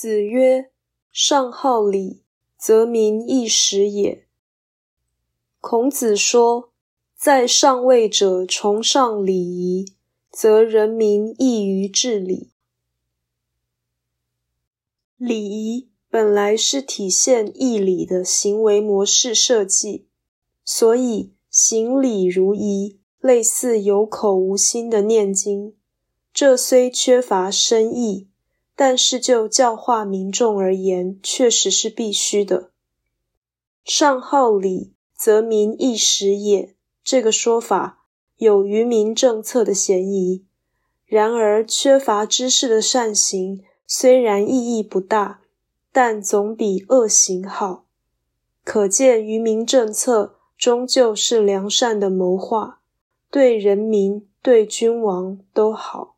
子曰：“上好礼，则民易食也。”孔子说，在上位者崇尚礼仪，则人民易于治理。礼仪本来是体现义理的行为模式设计，所以行礼如仪，类似有口无心的念经。这虽缺乏深意，但是就教化民众而言，确实是必须的。上好礼。则民易食也。这个说法有愚民政策的嫌疑。然而，缺乏知识的善行虽然意义不大，但总比恶行好。可见，愚民政策终究是良善的谋划，对人民、对君王都好。